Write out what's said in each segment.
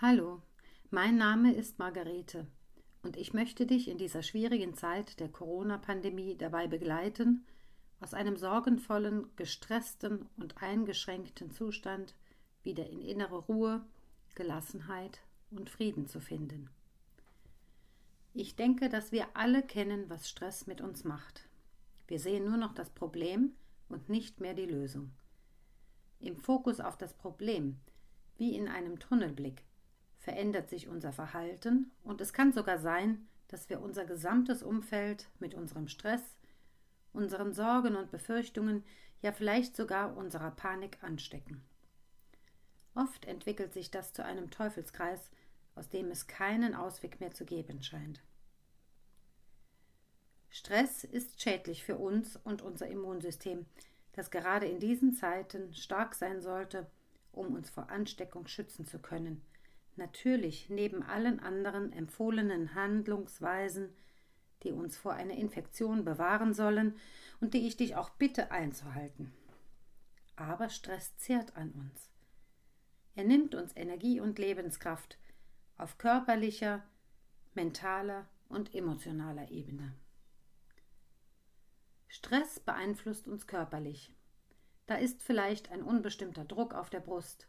Hallo, mein Name ist Margarete und ich möchte dich in dieser schwierigen Zeit der Corona-Pandemie dabei begleiten, aus einem sorgenvollen, gestressten und eingeschränkten Zustand wieder in innere Ruhe, Gelassenheit und Frieden zu finden. Ich denke, dass wir alle kennen, was Stress mit uns macht. Wir sehen nur noch das Problem und nicht mehr die Lösung. Im Fokus auf das Problem, wie in einem Tunnelblick, verändert sich unser Verhalten und es kann sogar sein, dass wir unser gesamtes Umfeld mit unserem Stress, unseren Sorgen und Befürchtungen, ja vielleicht sogar unserer Panik anstecken. Oft entwickelt sich das zu einem Teufelskreis, aus dem es keinen Ausweg mehr zu geben scheint. Stress ist schädlich für uns und unser Immunsystem, das gerade in diesen Zeiten stark sein sollte, um uns vor Ansteckung schützen zu können – natürlich neben allen anderen empfohlenen Handlungsweisen, die uns vor einer Infektion bewahren sollen und die ich dich auch bitte einzuhalten. Aber Stress zehrt an uns. Er nimmt uns Energie und Lebenskraft auf körperlicher, mentaler und emotionaler Ebene. Stress beeinflusst uns körperlich. Da ist vielleicht ein unbestimmter Druck auf der Brust.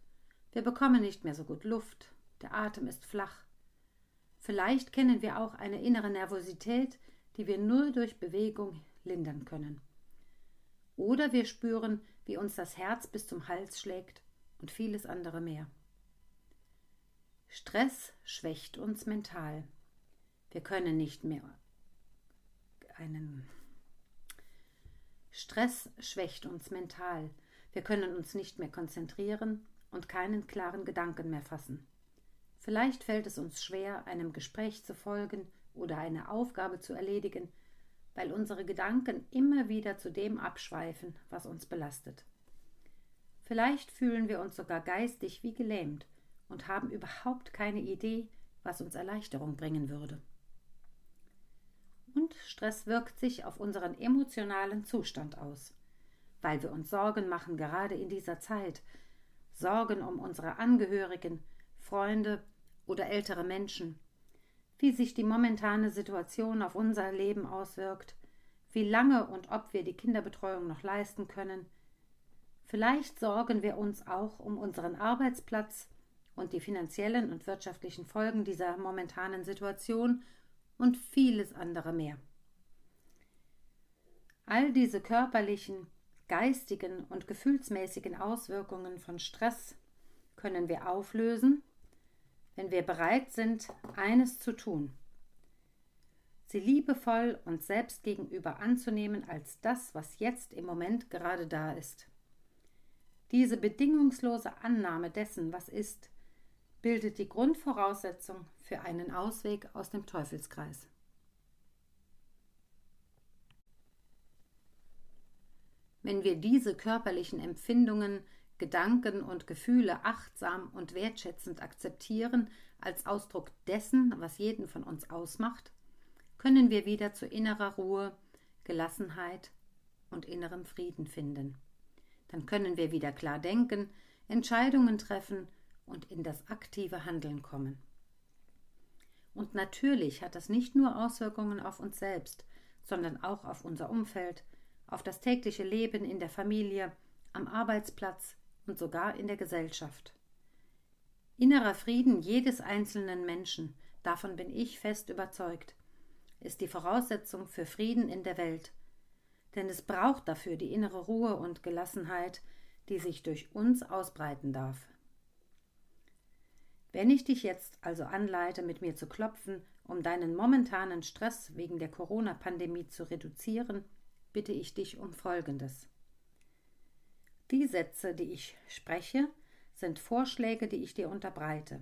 Wir bekommen nicht mehr so gut Luft, der Atem ist flach. Vielleicht kennen wir auch eine innere Nervosität, die wir nur durch Bewegung lindern können. Oder wir spüren, wie uns das Herz bis zum Hals schlägt und vieles andere mehr. Stress schwächt uns mental. Wir können nicht mehr einen Stress schwächt uns mental. Wir können uns nicht mehr konzentrieren und keinen klaren Gedanken mehr fassen. Vielleicht fällt es uns schwer, einem Gespräch zu folgen oder eine Aufgabe zu erledigen, weil unsere Gedanken immer wieder zu dem abschweifen, was uns belastet. Vielleicht fühlen wir uns sogar geistig wie gelähmt und haben überhaupt keine Idee, was uns Erleichterung bringen würde. Und Stress wirkt sich auf unseren emotionalen Zustand aus, weil wir uns Sorgen machen, gerade in dieser Zeit, Sorgen um unsere Angehörigen, Freunde oder ältere Menschen, wie sich die momentane Situation auf unser Leben auswirkt, wie lange und ob wir die Kinderbetreuung noch leisten können. Vielleicht sorgen wir uns auch um unseren Arbeitsplatz und die finanziellen und wirtschaftlichen Folgen dieser momentanen Situation und vieles andere mehr. All diese körperlichen, geistigen und gefühlsmäßigen Auswirkungen von Stress können wir auflösen wenn wir bereit sind, eines zu tun, sie liebevoll uns selbst gegenüber anzunehmen als das, was jetzt im Moment gerade da ist. Diese bedingungslose Annahme dessen, was ist, bildet die Grundvoraussetzung für einen Ausweg aus dem Teufelskreis. Wenn wir diese körperlichen Empfindungen Gedanken und Gefühle achtsam und wertschätzend akzeptieren als Ausdruck dessen, was jeden von uns ausmacht, können wir wieder zu innerer Ruhe, Gelassenheit und innerem Frieden finden. Dann können wir wieder klar denken, Entscheidungen treffen und in das aktive Handeln kommen. Und natürlich hat das nicht nur Auswirkungen auf uns selbst, sondern auch auf unser Umfeld, auf das tägliche Leben in der Familie, am Arbeitsplatz, und sogar in der Gesellschaft. Innerer Frieden jedes einzelnen Menschen, davon bin ich fest überzeugt, ist die Voraussetzung für Frieden in der Welt. Denn es braucht dafür die innere Ruhe und Gelassenheit, die sich durch uns ausbreiten darf. Wenn ich dich jetzt also anleite, mit mir zu klopfen, um deinen momentanen Stress wegen der Corona-Pandemie zu reduzieren, bitte ich dich um Folgendes. Die Sätze, die ich spreche, sind Vorschläge, die ich dir unterbreite.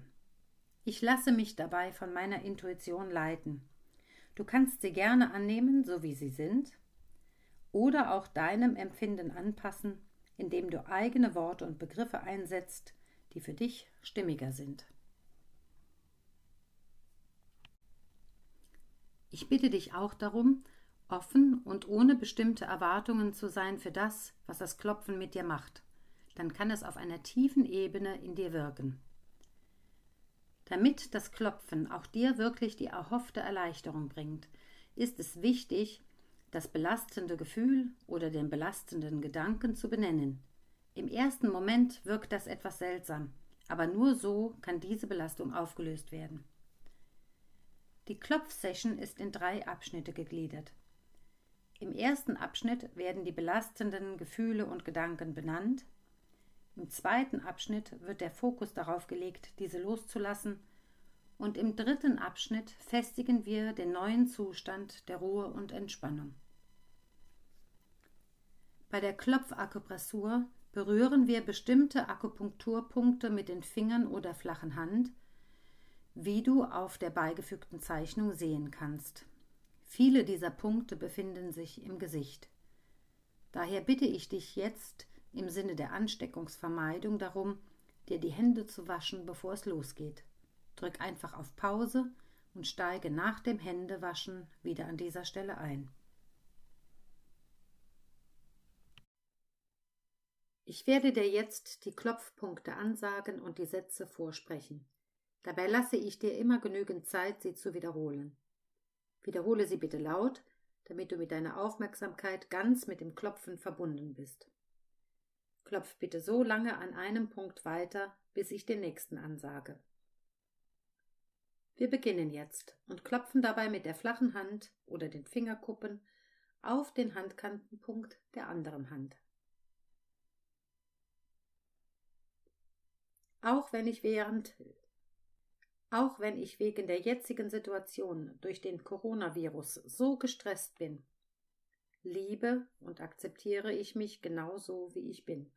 Ich lasse mich dabei von meiner Intuition leiten. Du kannst sie gerne annehmen, so wie sie sind, oder auch deinem Empfinden anpassen, indem du eigene Worte und Begriffe einsetzt, die für dich stimmiger sind. Ich bitte dich auch darum, offen und ohne bestimmte Erwartungen zu sein für das, was das Klopfen mit dir macht, dann kann es auf einer tiefen Ebene in dir wirken. Damit das Klopfen auch dir wirklich die erhoffte Erleichterung bringt, ist es wichtig, das belastende Gefühl oder den belastenden Gedanken zu benennen. Im ersten Moment wirkt das etwas seltsam, aber nur so kann diese Belastung aufgelöst werden. Die Klopfsession ist in drei Abschnitte gegliedert. Im ersten Abschnitt werden die belastenden Gefühle und Gedanken benannt. Im zweiten Abschnitt wird der Fokus darauf gelegt, diese loszulassen. Und im dritten Abschnitt festigen wir den neuen Zustand der Ruhe und Entspannung. Bei der Klopfakupressur berühren wir bestimmte Akupunkturpunkte mit den Fingern oder flachen Hand – wie du auf der beigefügten Zeichnung sehen kannst. Viele dieser Punkte befinden sich im Gesicht. Daher bitte ich dich jetzt im Sinne der Ansteckungsvermeidung darum, dir die Hände zu waschen, bevor es losgeht. Drück einfach auf Pause und steige nach dem Händewaschen wieder an dieser Stelle ein. Ich werde dir jetzt die Klopfpunkte ansagen und die Sätze vorsprechen. Dabei lasse ich dir immer genügend Zeit, sie zu wiederholen. Wiederhole sie bitte laut, damit du mit deiner Aufmerksamkeit ganz mit dem Klopfen verbunden bist. Klopf bitte so lange an einem Punkt weiter, bis ich den nächsten ansage. Wir beginnen jetzt und klopfen dabei mit der flachen Hand oder den Fingerkuppen auf den Handkantenpunkt der anderen Hand. Auch wenn ich während auch wenn ich wegen der jetzigen Situation durch den Coronavirus so gestresst bin, liebe und akzeptiere ich mich genauso, wie ich bin.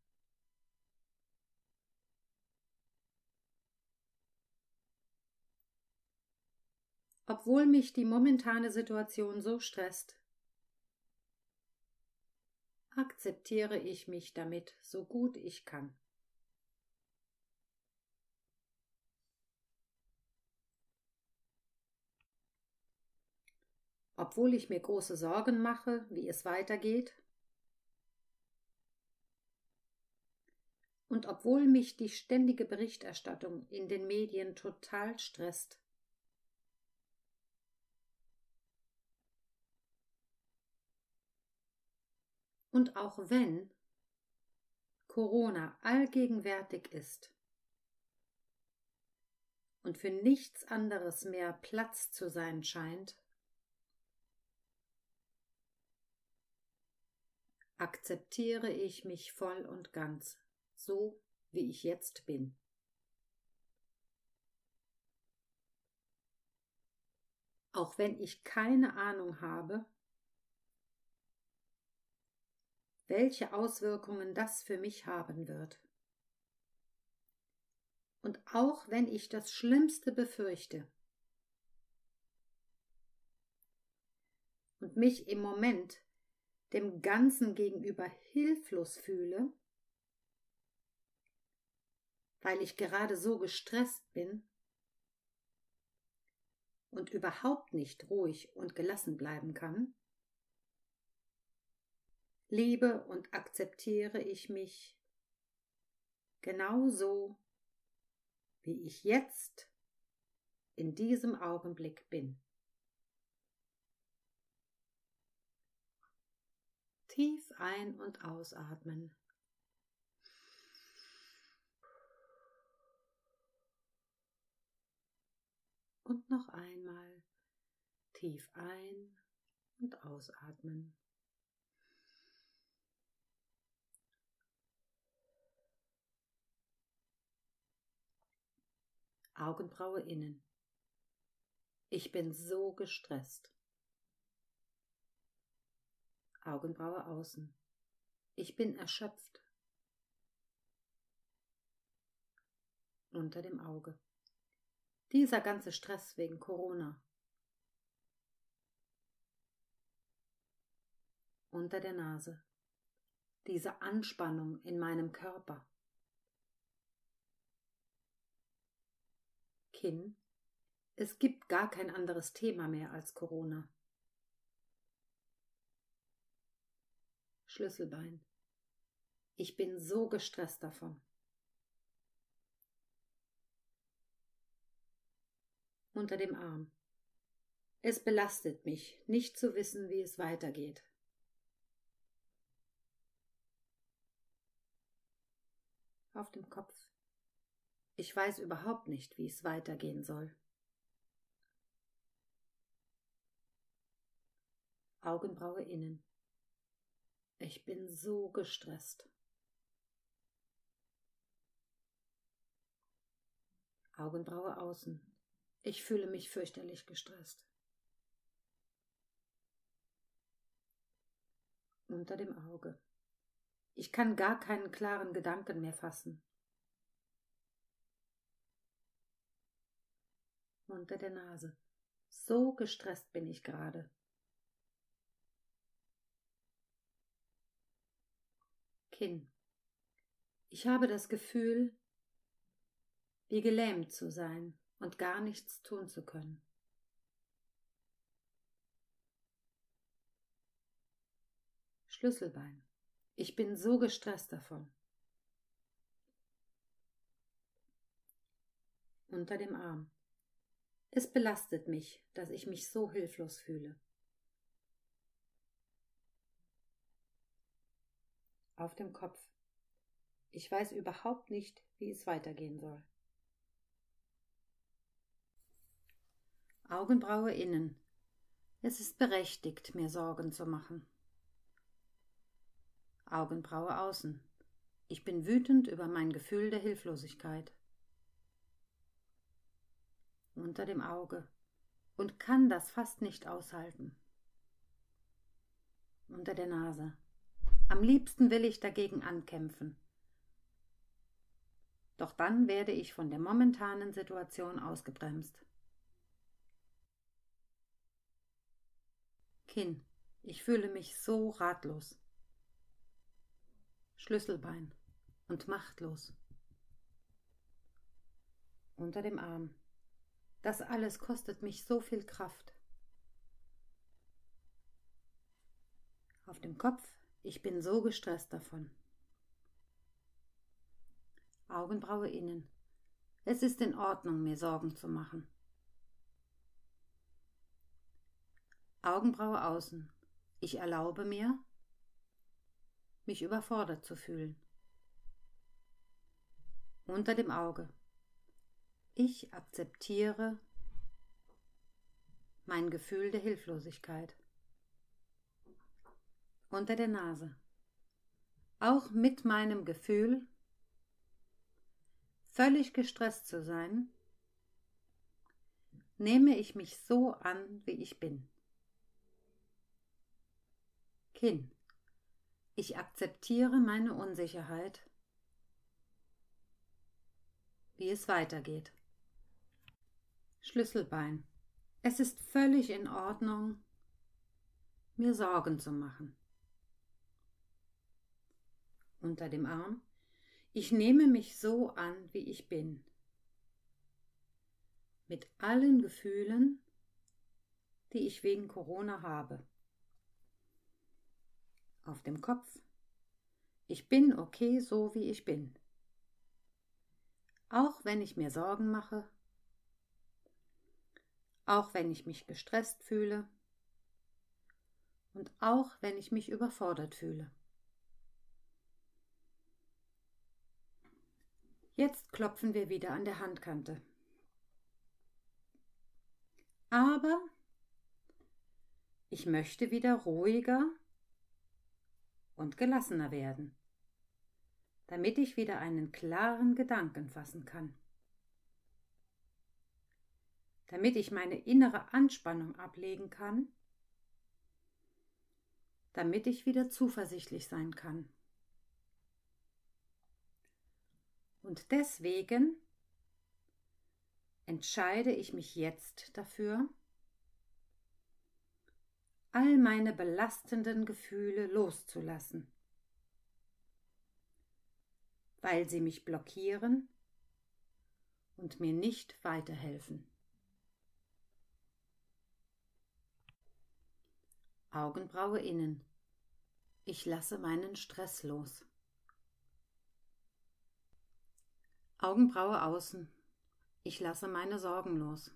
Obwohl mich die momentane Situation so stresst, akzeptiere ich mich damit so gut ich kann. Obwohl ich mir große Sorgen mache, wie es weitergeht, und obwohl mich die ständige Berichterstattung in den Medien total stresst. Und auch wenn Corona allgegenwärtig ist und für nichts anderes mehr Platz zu sein scheint, akzeptiere ich mich voll und ganz, so wie ich jetzt bin. Auch wenn ich keine Ahnung habe, welche Auswirkungen das für mich haben wird. Und auch wenn ich das Schlimmste befürchte und mich im Moment dem Ganzen gegenüber hilflos fühle, weil ich gerade so gestresst bin und überhaupt nicht ruhig und gelassen bleiben kann, liebe und akzeptiere ich mich genau so, wie ich jetzt in diesem Augenblick bin. Tief ein- und ausatmen. Und noch einmal tief ein- und ausatmen. Augenbraue innen. Ich bin so gestresst. Augenbraue außen. Ich bin erschöpft. Unter dem Auge. Dieser ganze Stress wegen Corona. Unter der Nase. Diese Anspannung in meinem Körper. Kinn. Es gibt gar kein anderes Thema mehr als Corona. Schlüsselbein. Ich bin so gestresst davon. unter dem Arm. Es belastet mich, nicht zu wissen, wie es weitergeht. Auf dem Kopf. Ich weiß überhaupt nicht, wie es weitergehen soll. Augenbraue innen. Ich bin so gestresst. Augenbraue außen. Ich fühle mich fürchterlich gestresst. Unter dem Auge. Ich kann gar keinen klaren Gedanken mehr fassen. Unter der Nase. So gestresst bin ich gerade. Kinn. Ich habe das Gefühl, wie gelähmt zu sein und gar nichts tun zu können. Schlüsselbein. Ich bin so gestresst davon. Unter dem Arm. Es belastet mich, dass ich mich so hilflos fühle. Auf dem Kopf. Ich weiß überhaupt nicht, wie es weitergehen soll. Augenbraue innen. Es ist berechtigt, mir Sorgen zu machen. Augenbraue außen. Ich bin wütend über mein Gefühl der Hilflosigkeit. Unter dem Auge und kann das fast nicht aushalten. Unter der Nase. Am liebsten will ich dagegen ankämpfen. Doch dann werde ich von der momentanen Situation ausgebremst. Kinn. Ich fühle mich so ratlos. Schlüsselbein und machtlos. Unter dem Arm. Das alles kostet mich so viel Kraft. Auf dem Kopf ich bin so gestresst davon. Augenbraue innen. Es ist in Ordnung, mir Sorgen zu machen. Augenbraue außen. Ich erlaube mir, mich überfordert zu fühlen. Unter dem Auge. Ich akzeptiere mein Gefühl der Hilflosigkeit unter der Nase. Auch mit meinem Gefühl, völlig gestresst zu sein, nehme ich mich so an, wie ich bin. Kinn. Ich akzeptiere meine Unsicherheit, wie es weitergeht. Schlüsselbein. Es ist völlig in Ordnung, mir Sorgen zu machen unter dem Arm. Ich nehme mich so an, wie ich bin. Mit allen Gefühlen, die ich wegen Corona habe. Auf dem Kopf. Ich bin okay so, wie ich bin. Auch wenn ich mir Sorgen mache, auch wenn ich mich gestresst fühle und auch wenn ich mich überfordert fühle. Jetzt klopfen wir wieder an der Handkante. Aber ich möchte wieder ruhiger und gelassener werden, damit ich wieder einen klaren Gedanken fassen kann, damit ich meine innere Anspannung ablegen kann, damit ich wieder zuversichtlich sein kann. Und deswegen entscheide ich mich jetzt dafür, all meine belastenden Gefühle loszulassen, weil sie mich blockieren und mir nicht weiterhelfen. Augenbraue innen. Ich lasse meinen Stress los. Augenbraue außen. Ich lasse meine Sorgen los.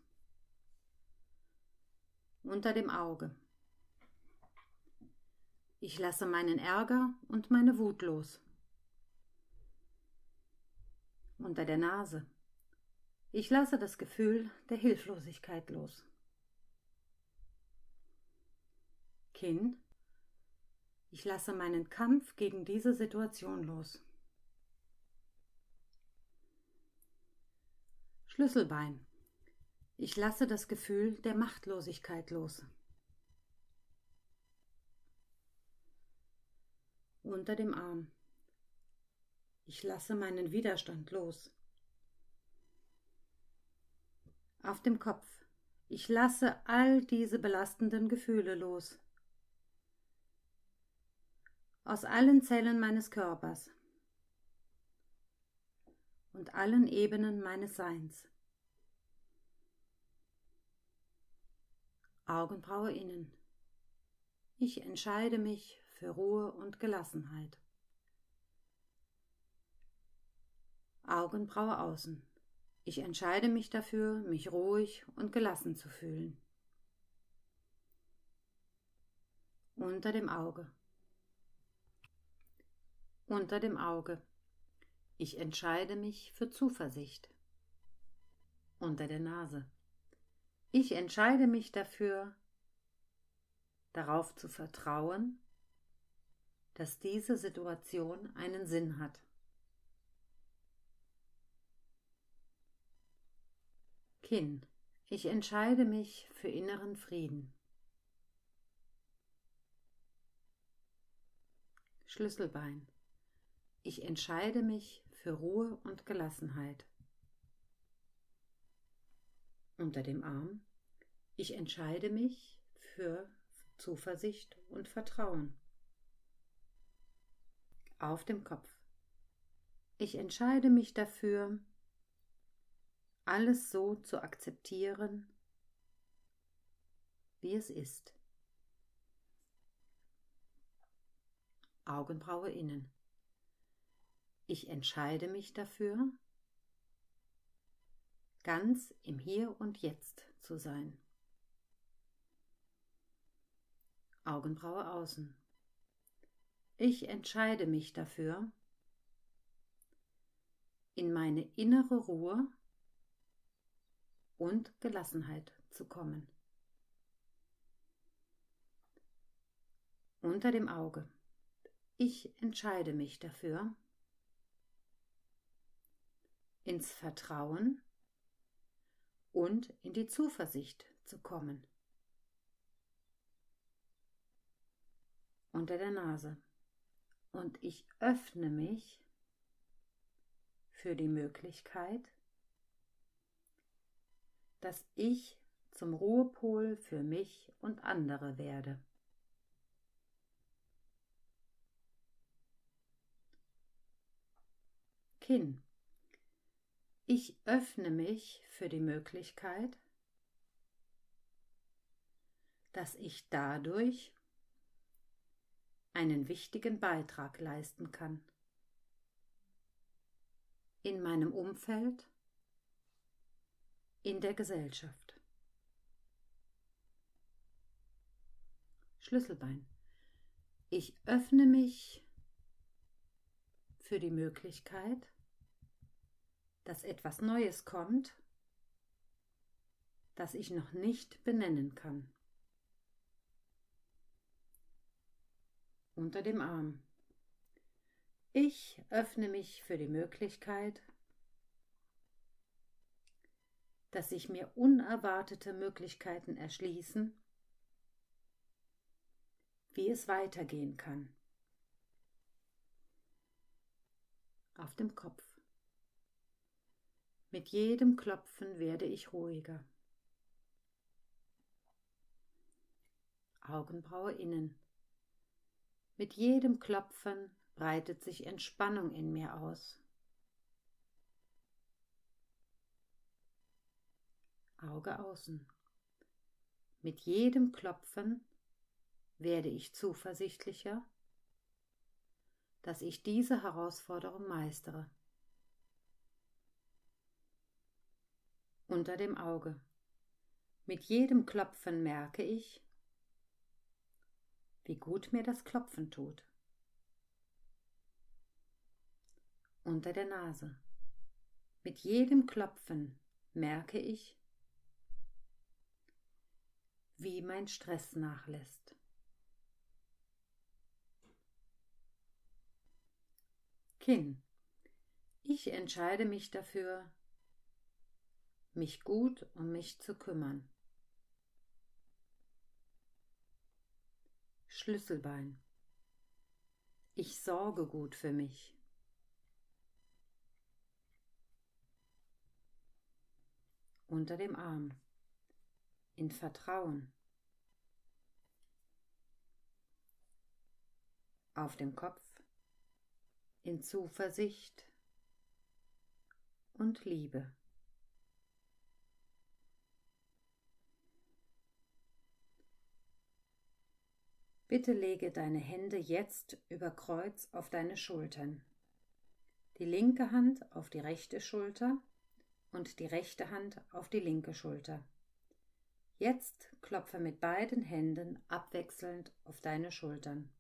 unter dem Auge. Ich lasse meinen Ärger und meine Wut los. Unter der Nase. Ich lasse das Gefühl der Hilflosigkeit los. Kinn. Ich lasse meinen Kampf gegen diese Situation los. Schlüsselbein. Ich lasse das Gefühl der Machtlosigkeit los. Unter dem Arm. Ich lasse meinen Widerstand los. Auf dem Kopf. Ich lasse all diese belastenden Gefühle los. Aus allen Zellen meines Körpers und allen Ebenen meines Seins. Augenbraue innen. Ich entscheide mich für Ruhe und Gelassenheit. Augenbraue außen. Ich entscheide mich dafür, mich ruhig und gelassen zu fühlen. Unter dem Auge. Unter dem Auge. Ich entscheide mich für Zuversicht. Unter der Nase. Ich entscheide mich dafür, darauf zu vertrauen, dass diese Situation einen Sinn hat. Kinn. Ich entscheide mich für inneren Frieden. Schlüsselbein. Ich entscheide mich für Ruhe und Gelassenheit. Unter dem Arm. Ich entscheide mich für Zuversicht und Vertrauen. Auf dem Kopf. Ich entscheide mich dafür, alles so zu akzeptieren, wie es ist. Augenbraue innen. Ich entscheide mich dafür, ganz im Hier und Jetzt zu sein. Augenbraue außen. Ich entscheide mich dafür, in meine innere Ruhe und Gelassenheit zu kommen. Unter dem Auge. Ich entscheide mich dafür, ins Vertrauen und in die Zuversicht zu kommen. Unter der Nase. Und ich öffne mich für die Möglichkeit, dass ich zum Ruhepol für mich und andere werde. Kinn. Ich öffne mich für die Möglichkeit, dass ich dadurch einen wichtigen Beitrag leisten kann. In meinem Umfeld in der Gesellschaft. Schlüsselbein. Ich öffne mich für die Möglichkeit, dass etwas Neues kommt, das ich noch nicht benennen kann. Unter dem Arm. Ich öffne mich für die Möglichkeit, dass sich mir unerwartete Möglichkeiten erschließen, wie es weitergehen kann. Auf dem Kopf. Mit jedem Klopfen werde ich ruhiger. Augenbraue innen. Mit jedem Klopfen breitet sich Entspannung in mir aus. Auge außen. Mit jedem Klopfen werde ich zuversichtlicher, dass ich diese Herausforderung meistere. Unter dem Auge. Mit jedem Klopfen merke ich, wie gut mir das Klopfen tut. Unter der Nase. Mit jedem Klopfen merke ich, wie mein Stress nachlässt. Kinn. Ich entscheide mich dafür, mich gut um mich zu kümmern. Schlüsselbein. Ich sorge gut für mich. Unter dem Arm. In Vertrauen. Auf dem Kopf. In Zuversicht und Liebe. Bitte lege deine Hände jetzt über Kreuz auf deine Schultern. Die linke Hand auf die rechte Schulter und die rechte Hand auf die linke Schulter. Jetzt klopfe mit beiden Händen abwechselnd auf deine Schultern.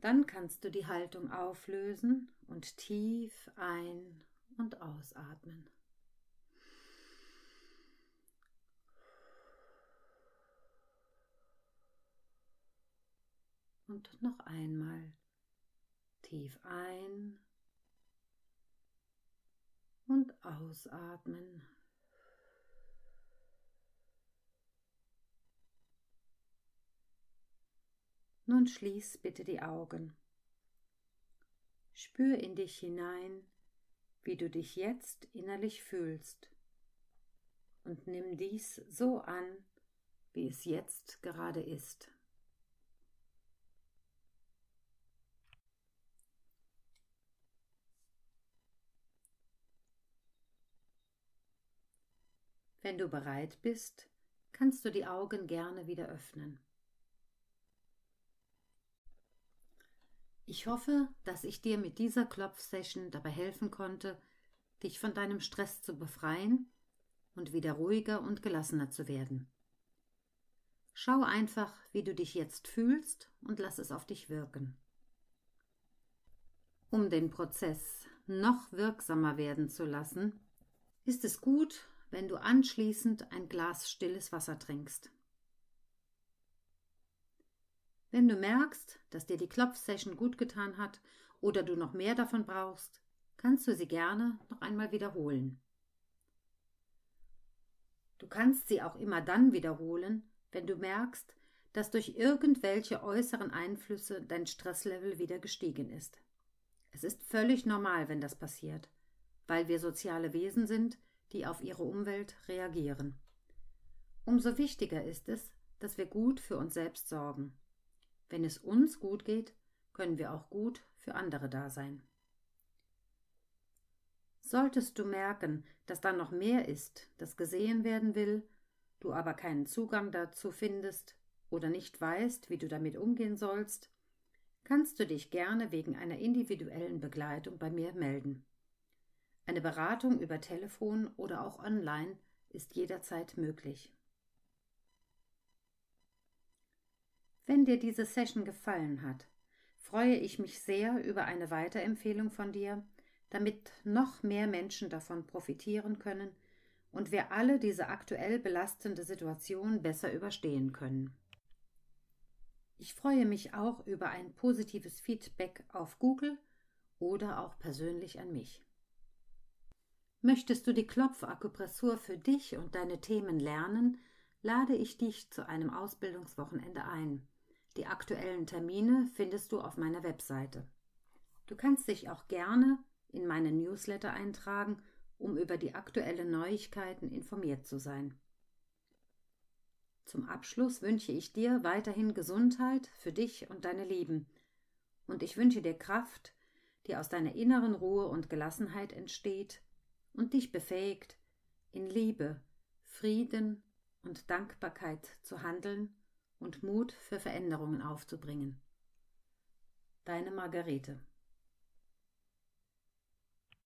Dann kannst du die Haltung auflösen und tief ein- und ausatmen. Und noch einmal tief ein und ausatmen. Nun schließ bitte die Augen. Spür in dich hinein, wie du dich jetzt innerlich fühlst, und nimm dies so an, wie es jetzt gerade ist. Wenn du bereit bist, kannst du die Augen gerne wieder öffnen. Ich hoffe, dass ich dir mit dieser Klopfsession dabei helfen konnte, dich von deinem Stress zu befreien und wieder ruhiger und gelassener zu werden. Schau einfach, wie du dich jetzt fühlst und lass es auf dich wirken. Um den Prozess noch wirksamer werden zu lassen, ist es gut, wenn du anschließend ein Glas stilles Wasser trinkst. Wenn du merkst, dass dir die Klopfsession gut getan hat oder du noch mehr davon brauchst, kannst du sie gerne noch einmal wiederholen. Du kannst sie auch immer dann wiederholen, wenn du merkst, dass durch irgendwelche äußeren Einflüsse dein Stresslevel wieder gestiegen ist. Es ist völlig normal, wenn das passiert, weil wir soziale Wesen sind, die auf ihre Umwelt reagieren. Umso wichtiger ist es, dass wir gut für uns selbst sorgen. Wenn es uns gut geht, können wir auch gut für andere da sein. Solltest du merken, dass da noch mehr ist, das gesehen werden will, du aber keinen Zugang dazu findest oder nicht weißt, wie du damit umgehen sollst, kannst du dich gerne wegen einer individuellen Begleitung bei mir melden. Eine Beratung über Telefon oder auch online ist jederzeit möglich. Wenn dir diese Session gefallen hat, freue ich mich sehr über eine Weiterempfehlung von dir, damit noch mehr Menschen davon profitieren können und wir alle diese aktuell belastende Situation besser überstehen können. Ich freue mich auch über ein positives Feedback auf Google oder auch persönlich an mich. Möchtest du die Klopfakupressur für dich und deine Themen lernen, lade ich dich zu einem Ausbildungswochenende ein. Die aktuellen Termine findest du auf meiner Webseite. Du kannst dich auch gerne in meine Newsletter eintragen, um über die aktuellen Neuigkeiten informiert zu sein. Zum Abschluss wünsche ich dir weiterhin Gesundheit für dich und deine Lieben, und ich wünsche dir Kraft, die aus deiner inneren Ruhe und Gelassenheit entsteht, und dich befähigt, in Liebe, Frieden und Dankbarkeit zu handeln und Mut für Veränderungen aufzubringen. Deine Margarete